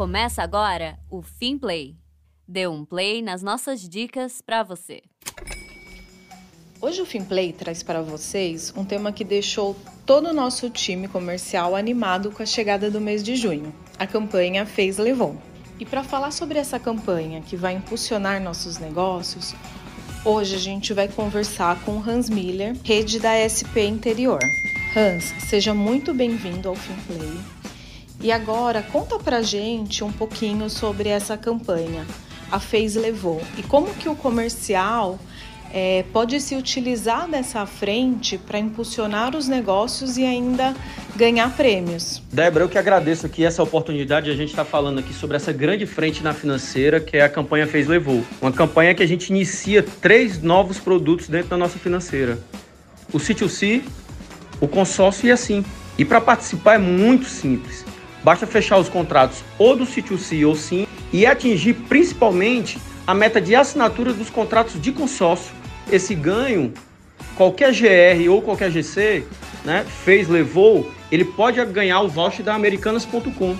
Começa agora o Finplay. Dê um play nas nossas dicas para você. Hoje o Finplay traz para vocês um tema que deixou todo o nosso time comercial animado com a chegada do mês de junho, a campanha Fez Levou. E para falar sobre essa campanha que vai impulsionar nossos negócios, hoje a gente vai conversar com Hans Miller, rede da SP Interior. Hans, seja muito bem-vindo ao Finplay. E agora conta pra gente um pouquinho sobre essa campanha, a Fez Levou, e como que o comercial é, pode se utilizar dessa frente para impulsionar os negócios e ainda ganhar prêmios. Débora, eu que agradeço aqui essa oportunidade. A gente está falando aqui sobre essa grande frente na financeira que é a campanha Fez Levou. Uma campanha que a gente inicia três novos produtos dentro da nossa financeira: o C2C, o consórcio e assim. E para participar é muito simples. Basta fechar os contratos ou do C2C ou sim e atingir principalmente a meta de assinatura dos contratos de consórcio esse ganho, qualquer GR ou qualquer GC, né, fez, levou, ele pode ganhar o voucher da Americanas.com.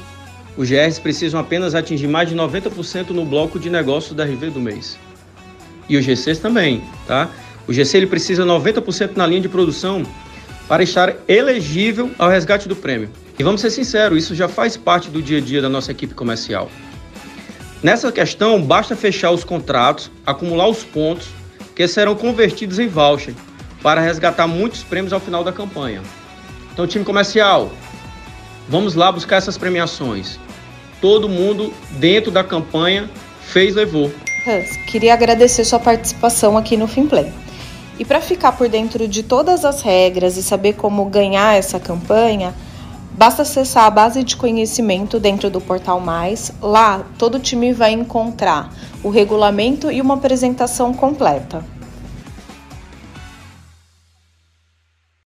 Os GRs precisam apenas atingir mais de 90% no bloco de negócios da RV do mês. E os GCs também, tá? O GC ele precisa 90% na linha de produção para estar elegível ao resgate do prêmio. E vamos ser sinceros, isso já faz parte do dia a dia da nossa equipe comercial. Nessa questão, basta fechar os contratos, acumular os pontos que serão convertidos em voucher para resgatar muitos prêmios ao final da campanha. Então, time comercial, vamos lá buscar essas premiações. Todo mundo dentro da campanha fez, levou. Hans, queria agradecer sua participação aqui no Finplay. E para ficar por dentro de todas as regras e saber como ganhar essa campanha, basta acessar a base de conhecimento dentro do Portal Mais. Lá, todo time vai encontrar o regulamento e uma apresentação completa.